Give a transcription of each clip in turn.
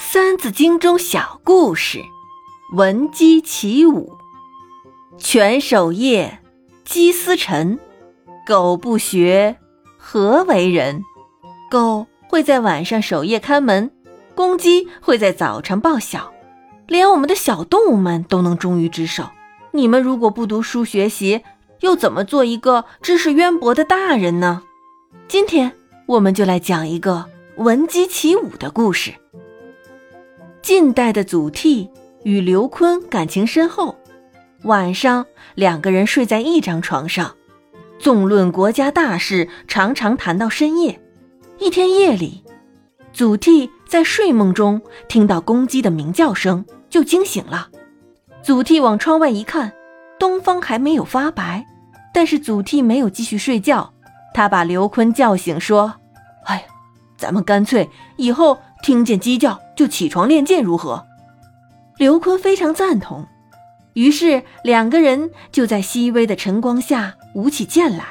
三字经》中小故事，闻鸡起舞。犬守夜，鸡司晨。狗不学，何为人？狗会在晚上守夜看门，公鸡会在早晨报晓。连我们的小动物们都能忠于职守。你们如果不读书学习，又怎么做一个知识渊博的大人呢？今天我们就来讲一个闻鸡起舞的故事。晋代的祖逖与刘琨感情深厚，晚上两个人睡在一张床上，纵论国家大事，常常谈到深夜。一天夜里，祖逖在睡梦中听到公鸡的鸣叫声，就惊醒了。祖逖往窗外一看，东方还没有发白，但是祖逖没有继续睡觉，他把刘琨叫醒，说：“，咱们干脆以后听见鸡叫。”就起床练剑如何？刘坤非常赞同，于是两个人就在熹微的晨光下舞起剑来。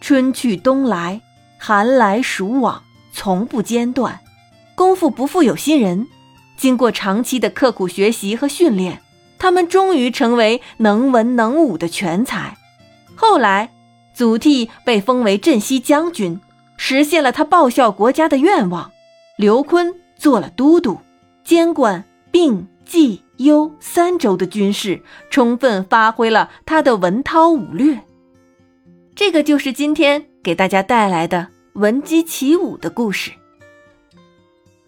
春去冬来，寒来暑往，从不间断，功夫不负有心人。经过长期的刻苦学习和训练，他们终于成为能文能武的全才。后来，祖逖被封为镇西将军，实现了他报效国家的愿望。刘琨。做了都督，监管并冀幽三州的军事，充分发挥了他的文韬武略。这个就是今天给大家带来的闻鸡起舞的故事。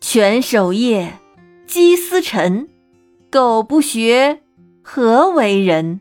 犬守夜，鸡司晨，苟不学，何为人？